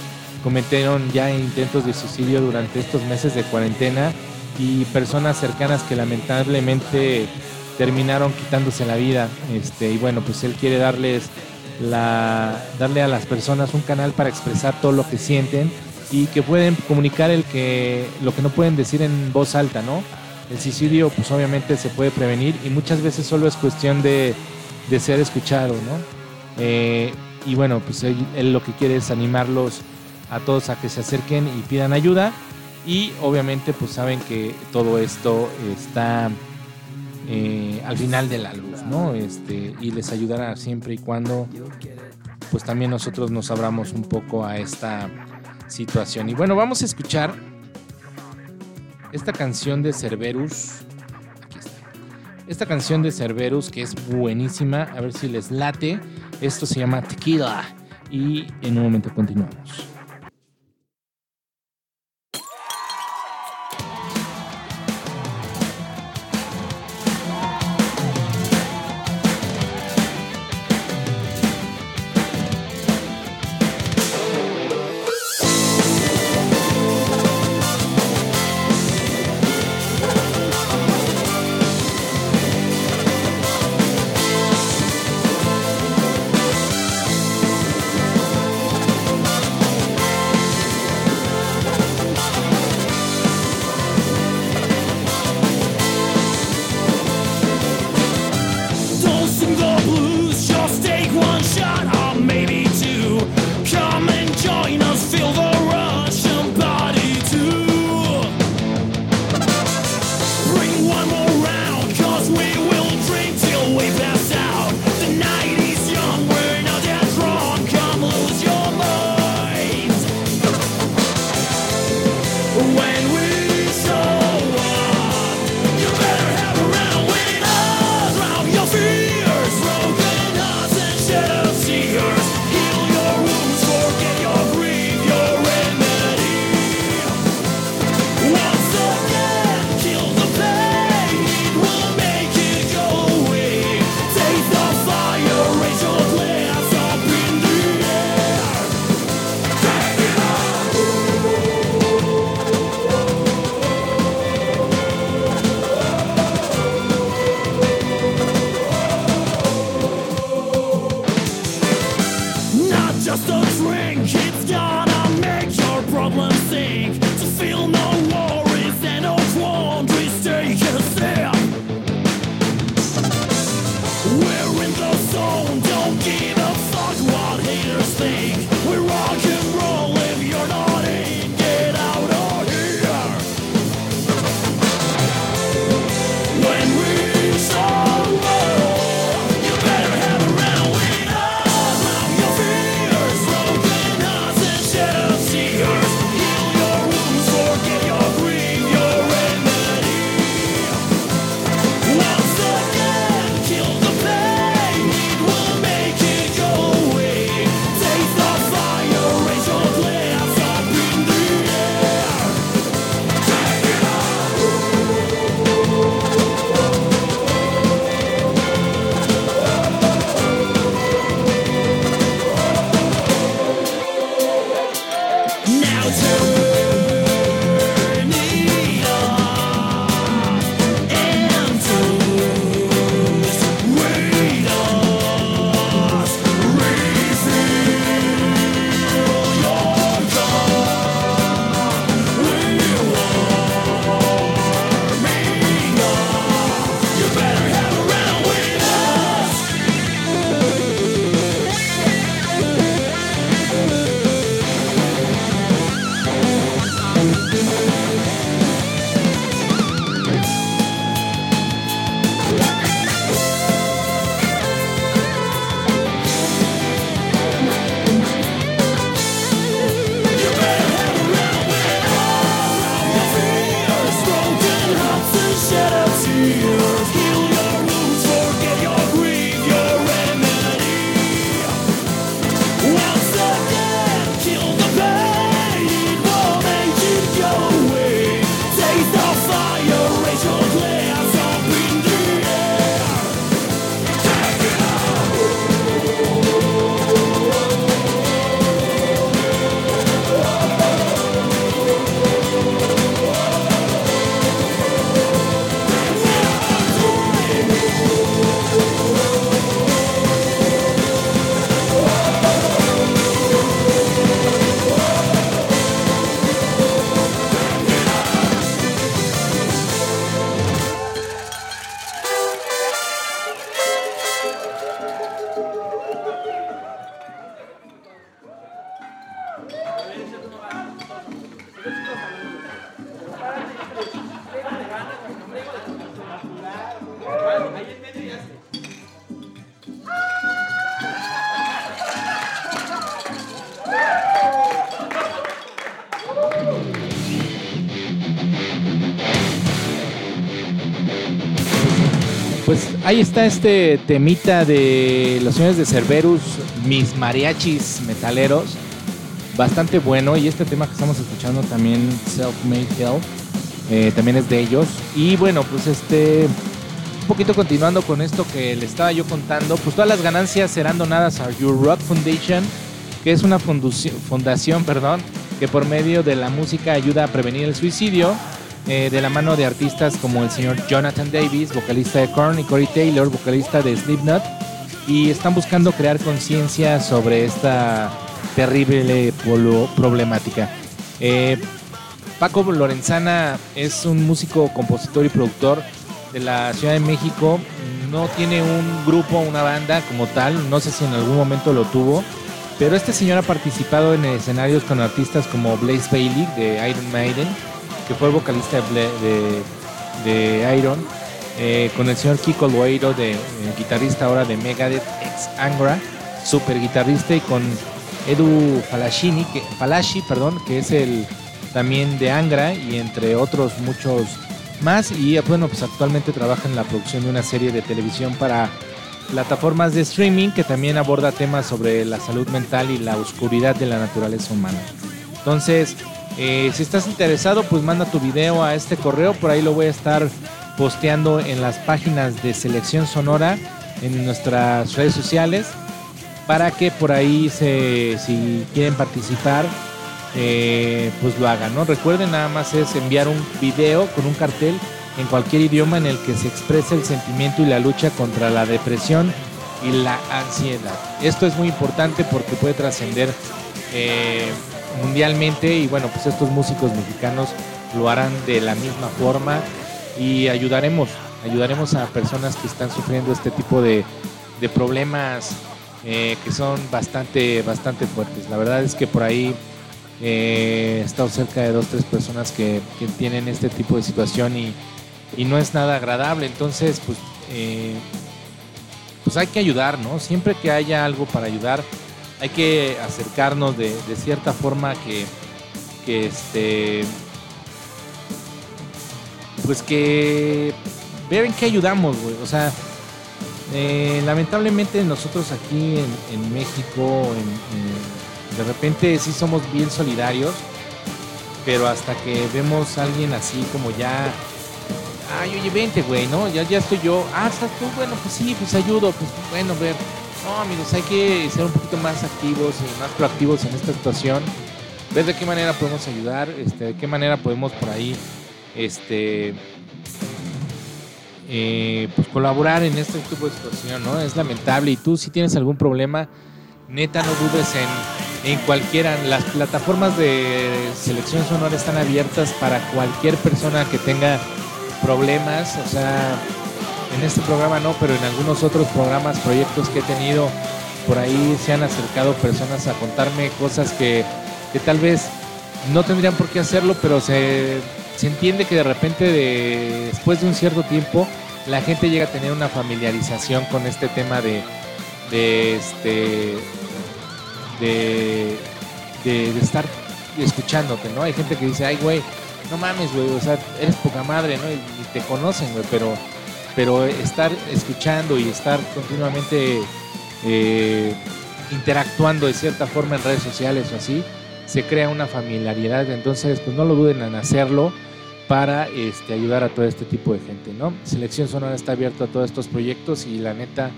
cometieron ya intentos de suicidio durante estos meses de cuarentena y personas cercanas que lamentablemente terminaron quitándose la vida. Este, y bueno, pues él quiere darles la, darle a las personas un canal para expresar todo lo que sienten y que pueden comunicar el que, lo que no pueden decir en voz alta, ¿no? El suicidio, pues obviamente se puede prevenir y muchas veces solo es cuestión de, de ser escuchado, ¿no? Eh, y bueno, pues él, lo que quiere es animarlos a todos a que se acerquen y pidan ayuda y obviamente pues saben que todo esto está eh, al final de la luz, ¿no? Este, y les ayudará siempre y cuando pues también nosotros nos abramos un poco a esta situación. Y bueno, vamos a escuchar esta canción de Cerberus. Aquí está. Esta canción de Cerberus que es buenísima, a ver si les late. Esto se llama Tequila y en un momento continuamos. Ahí está este temita de los señores de Cerberus, mis mariachis metaleros. Bastante bueno. Y este tema que estamos escuchando también, Self-Made Hell, eh, también es de ellos. Y bueno, pues este. Un poquito continuando con esto que le estaba yo contando, pues todas las ganancias serán donadas a Your Rock Foundation, que es una fundación, perdón, que por medio de la música ayuda a prevenir el suicidio, eh, de la mano de artistas como el señor Jonathan Davis, vocalista de Korn, y Corey Taylor, vocalista de Slipknot, y están buscando crear conciencia sobre esta terrible problemática. Eh, Paco Lorenzana es un músico, compositor y productor de la Ciudad de México. No tiene un grupo, una banda como tal. No sé si en algún momento lo tuvo. Pero este señor ha participado en escenarios con artistas como Blaze Bailey de Iron Maiden, que fue el vocalista de, de, Iron, eh, con el señor Kiko Loeiro, de, guitarrista ahora de Megadeth, ex Angra, super guitarrista, y con Edu Falashini, que, Falashi, perdón, que es el también de Angra y entre otros muchos más. Y bueno, pues actualmente trabaja en la producción de una serie de televisión para plataformas de streaming que también aborda temas sobre la salud mental y la oscuridad de la naturaleza humana. Entonces, eh, si estás interesado, pues manda tu video a este correo, por ahí lo voy a estar posteando en las páginas de Selección Sonora en nuestras redes sociales para que por ahí se, si quieren participar eh, pues lo hagan, ¿no? Recuerden nada más es enviar un video con un cartel en cualquier idioma en el que se exprese el sentimiento y la lucha contra la depresión y la ansiedad. Esto es muy importante porque puede trascender eh, mundialmente y bueno, pues estos músicos mexicanos lo harán de la misma forma y ayudaremos, ayudaremos a personas que están sufriendo este tipo de, de problemas eh, que son bastante, bastante fuertes. La verdad es que por ahí eh, he estado cerca de dos, tres personas que, que tienen este tipo de situación y, y no es nada agradable. Entonces, pues, eh, pues hay que ayudar, ¿no? Siempre que haya algo para ayudar, hay que acercarnos de, de cierta forma que, que este pues que ver en qué ayudamos, güey. O sea, eh, lamentablemente nosotros aquí en, en México, en- de repente sí somos bien solidarios, pero hasta que vemos a alguien así como ya, ay, oye, vente, güey, ¿no? Ya, ya estoy yo, ah, estás tú, bueno, pues sí, pues ayudo, pues bueno, ver. No, amigos, hay que ser un poquito más activos y más proactivos en esta situación. ver de qué manera podemos ayudar, este, de qué manera podemos por ahí este, eh, pues colaborar en este tipo de situación, ¿no? Es lamentable y tú si tienes algún problema, neta no dudes en, en cualquiera, las plataformas de selección sonora están abiertas para cualquier persona que tenga problemas, o sea, en este programa no, pero en algunos otros programas, proyectos que he tenido, por ahí se han acercado personas a contarme cosas que, que tal vez no tendrían por qué hacerlo, pero se, se entiende que de repente, de- después de un cierto tiempo, la gente llega a tener una familiarización con este tema de, de este de, de, estar escuchándote, ¿no? Hay gente que dice, ay, güey, no mames, güey, o sea, eres poca madre, ¿no? Y te conocen, güey, pero, pero estar escuchando y estar continuamente eh, interactuando de cierta forma en redes sociales o así, se crea una familiaridad, entonces, pues no lo duden en hacerlo para este, ayudar a todo este tipo de gente, ¿no? Selección Sonora está abierto a todos estos proyectos y la neta,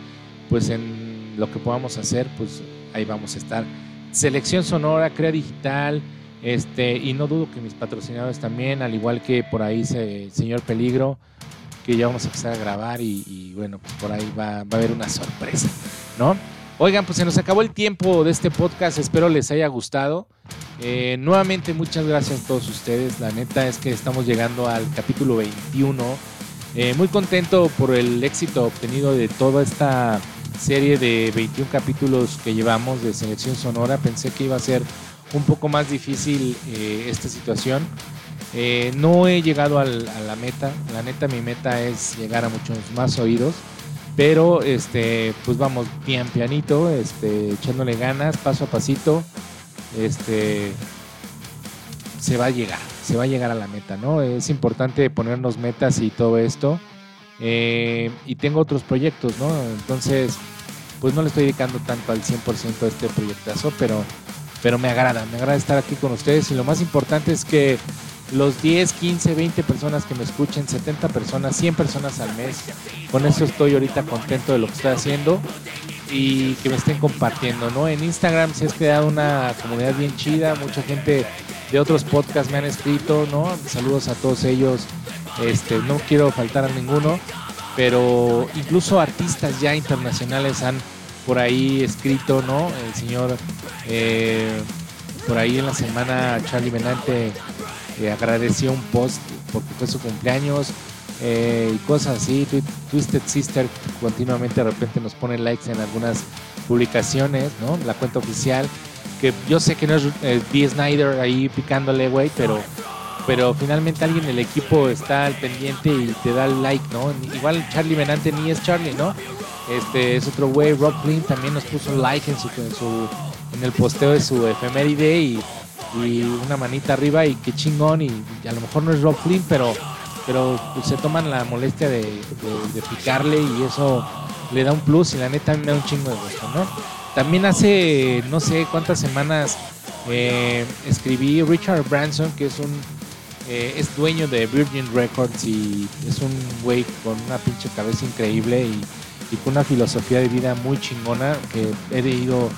pues en lo que podamos hacer, pues ahí vamos a estar. Selección Sonora, Crea Digital, este, y no dudo que mis patrocinadores también, al igual que por ahí se, Señor Peligro, que ya vamos a empezar a grabar y, bueno, pues por ahí va, va a haber una sorpresa, ¿no? Oigan, pues se nos acabó el tiempo de este podcast, espero les haya gustado. Eh, nuevamente muchas gracias a todos ustedes, la neta es que estamos llegando al capítulo 21. Eh, muy contento por el éxito obtenido de toda esta serie de 21 capítulos que llevamos de selección sonora. Pensé que iba a ser un poco más difícil eh, esta situación. Eh, no he llegado a la meta. La neta, mi meta es llegar a muchos más oídos. Pero este, pues vamos bien pianito, este, echándole ganas, paso a pasito. Este se va a llegar, se va a llegar a la meta, ¿no? Es importante ponernos metas y todo esto. Eh, y tengo otros proyectos, ¿no? Entonces, pues no le estoy dedicando tanto al 100% a este proyectazo, pero, pero me agrada, me agrada estar aquí con ustedes y lo más importante es que los 10, 15, 20 personas que me escuchen, 70 personas, 100 personas al mes, con eso estoy ahorita contento de lo que estoy haciendo y que me estén compartiendo, ¿no? En Instagram se ha creado una comunidad bien chida, mucha gente de otros podcasts me han escrito, ¿no? Saludos a todos ellos. Este, no quiero faltar a ninguno, pero incluso artistas ya internacionales han por ahí escrito, ¿no? El señor, eh, por ahí en la semana, Charlie Benante agradeció un post porque fue su cumpleaños eh, y cosas así. Twi- Twisted Sister continuamente de repente nos pone likes en algunas publicaciones, ¿no? La cuenta oficial, que yo sé que no es eh. Snyder ahí picándole, güey, pero pero finalmente alguien del equipo está al pendiente y te da el like, ¿no? Igual Charlie Benante ni es Charlie, ¿no? Este es otro güey, Rob Flynn también nos puso un like en su en el posteo de su efeméride y, y una manita arriba y qué chingón y, a lo mejor no es Rob Flynn, pero pero pues, se toman la molestia de, picarle y eso le da un plus y la neta me da un chingo de gusto, ¿no? También hace no sé cuántas semanas eh, escribí Richard Branson, que es un eh, es dueño de Virgin Records y es un güey con una pinche cabeza increíble y, y con una filosofía de vida muy chingona que he leído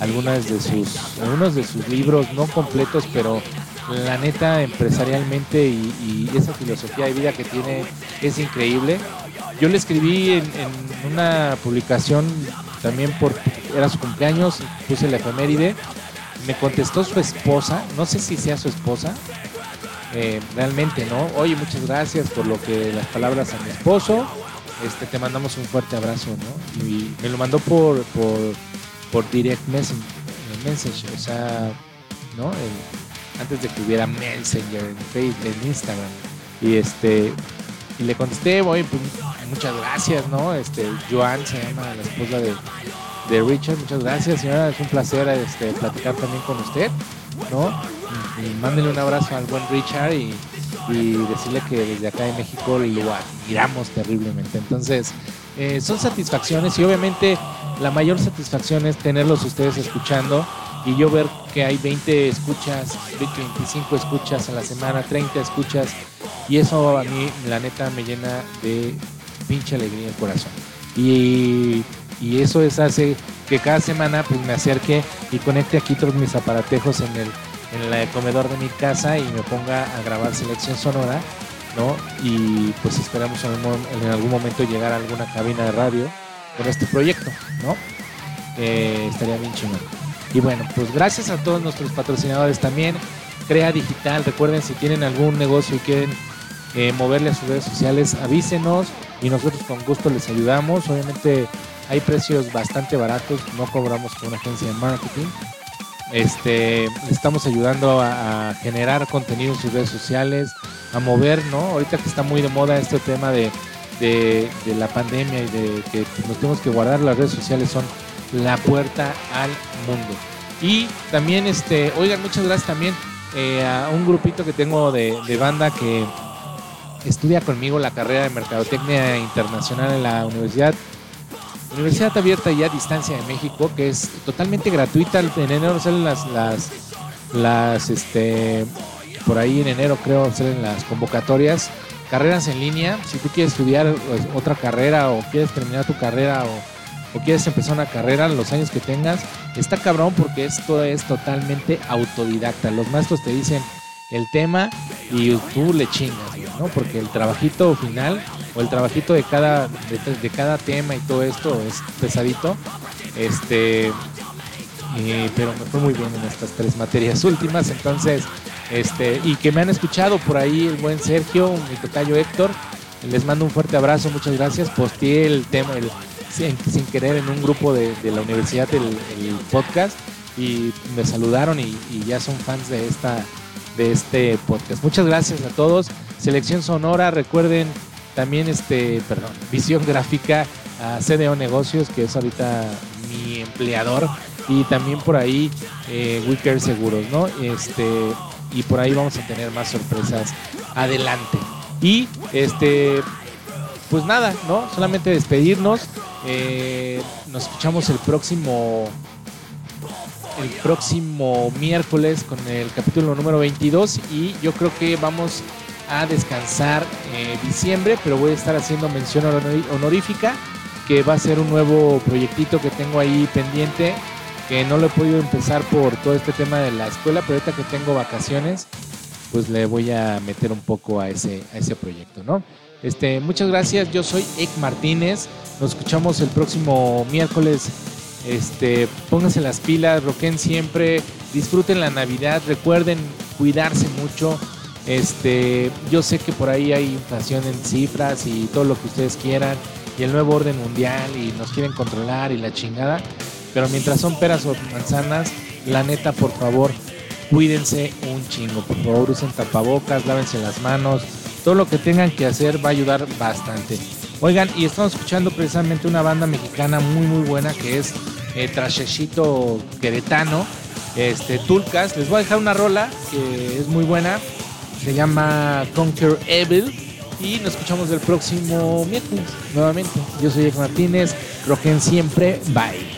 algunas de sus algunos de sus libros no completos pero la neta empresarialmente y, esa filosofía de vida que tiene es increíble yo le escribí en, en una publicación también por era su cumpleaños puse la efeméride me contestó su esposa no sé si sea su esposa eh, realmente, ¿no? Oye, muchas gracias por lo que las palabras a mi esposo. Este, te mandamos un fuerte abrazo, ¿no? Y me lo mandó por por, por direct message, o sea, ¿no? Antes de que hubiera Messenger en Facebook, en Instagram. Y este y le contesté, oye, pues muchas gracias, ¿no? Este, Joan se llama la esposa de, de Richard, muchas gracias, señora, es un placer este, platicar también con usted, ¿no? Y, y mándenle un abrazo al buen Richard y, y decirle que desde acá de México lo admiramos terriblemente. Entonces, eh, son satisfacciones y obviamente la mayor satisfacción es tenerlos ustedes escuchando y yo ver que hay 20 escuchas, 20, 25 escuchas a la semana, 30 escuchas y eso a mí la neta me llena de pinche alegría el corazón. Y, eso es hace que cada semana pues me acerque y conecte aquí todos mis aparatejos en el en el comedor de mi casa y me ponga a grabar selección sonora, ¿no? Y pues esperamos en algún momento llegar a alguna cabina de radio con este proyecto, ¿no? Estaría bien chingón. Y bueno, pues gracias a todos nuestros patrocinadores también. Crea Digital, recuerden si tienen algún negocio y quieren eh, moverle a sus redes sociales, avísenos y nosotros con gusto les ayudamos. Obviamente hay precios bastante baratos, no cobramos con una agencia de marketing. Este, estamos ayudando a generar contenido en sus redes sociales, a mover, ¿no? Ahorita que está muy de moda este tema de, de, la pandemia y de que nos tenemos que guardar, las redes sociales son la puerta al mundo. Y también, este, oigan, muchas gracias también eh, a un grupito que tengo de, de banda que estudia conmigo la carrera de Mercadotecnia Internacional en la Universidad Universidad Abierta y a Distancia de México, que es totalmente gratuita. En enero salen las, las, las, este, por ahí en enero creo salen las convocatorias, carreras en línea. Si tú quieres estudiar pues, otra carrera o quieres terminar tu carrera o, quieres empezar una carrera, los años que tengas, está cabrón porque esto es totalmente autodidacta. Los maestros te dicen el tema y tú le chingas, ¿no? Porque el trabajito final o el trabajito de cada de, de cada tema y todo esto es pesadito. Este eh, pero me fue muy bien en estas tres materias últimas, entonces este y que me han escuchado por ahí el buen Sergio, mi tocayo Héctor, les mando un fuerte abrazo, muchas gracias. Posteé el tema sin, sin querer en un grupo de, de la universidad el, podcast y me saludaron y, y ya son fans de esta de este podcast. Muchas gracias a todos. Selección Sonora, recuerden también este, perdón, Visión Gráfica a CDO Negocios, que es ahorita mi empleador, y también por ahí eh, Wicker Seguros, ¿no? Este, y por ahí vamos a tener más sorpresas adelante. Y este, pues nada, ¿no? Solamente despedirnos. Eh, nos escuchamos el próximo el próximo miércoles con el capítulo número 22 y yo creo que vamos a descansar eh, diciembre, pero voy a estar haciendo mención honor- honorífica que va a ser un nuevo proyectito que tengo ahí pendiente que no lo he podido empezar por todo este tema de la escuela, pero ahorita que tengo vacaciones, pues le voy a meter un poco a ese, a ese proyecto, ¿no? Este, muchas gracias, yo soy Ek Martínez, nos escuchamos el próximo miércoles este, pónganse las pilas, roquen siempre, disfruten la Navidad, recuerden cuidarse mucho. Este, yo sé que por ahí hay inflación en cifras y todo lo que ustedes quieran y el nuevo orden mundial y nos quieren controlar y la chingada, pero mientras son peras o manzanas, la neta, por favor, cuídense un chingo, por favor, usen tapabocas, lávense las manos, todo lo que tengan que hacer va a ayudar bastante. Oigan, y estamos escuchando precisamente una banda mexicana muy muy buena que es eh, Trashecito Queretano, este, Tulcas. Les voy a dejar una rola que es muy buena, se llama Conquer Evil. Y nos escuchamos el próximo miércoles nuevamente. Yo soy Ek Martínez, rojen siempre, bye.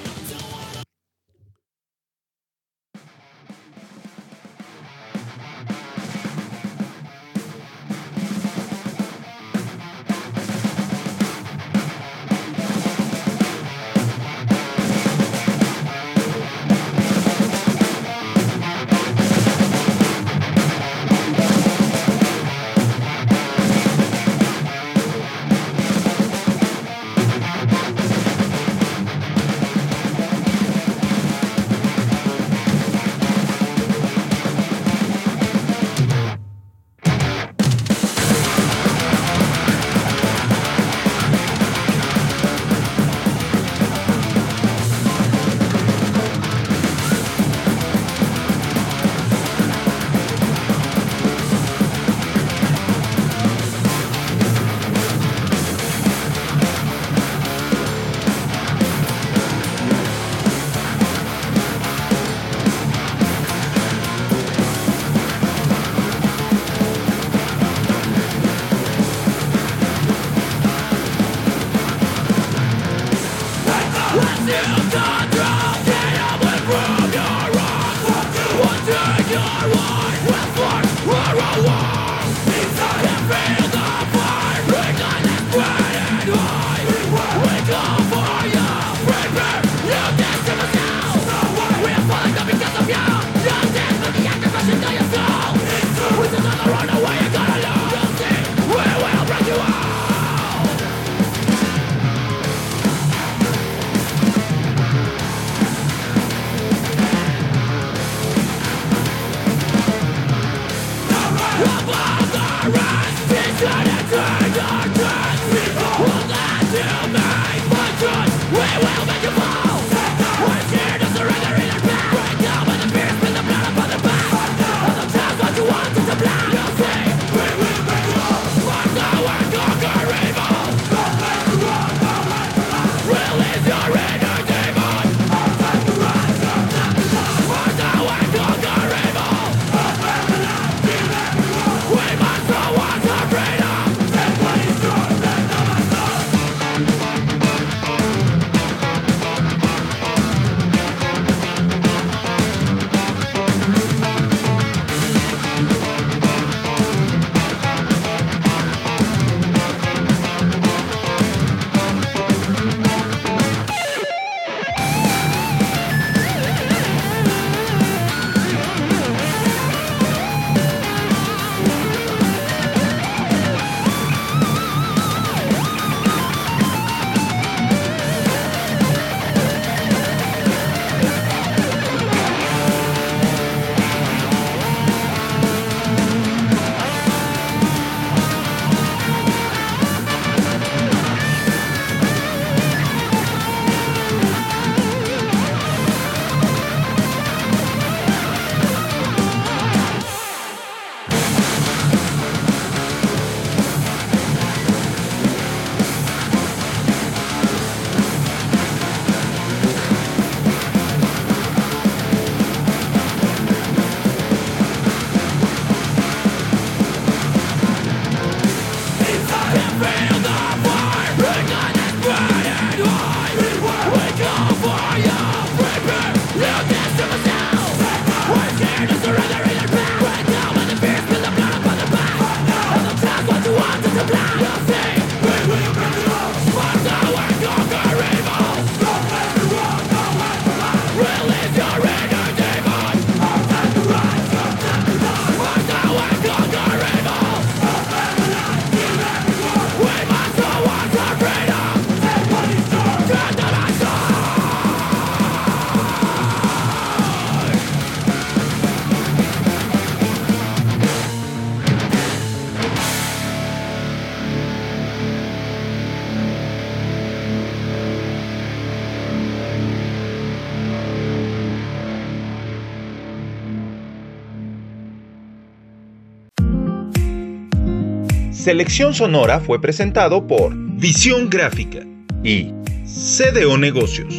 Selección Sonora fue presentado por Visión Gráfica y CDO Negocios.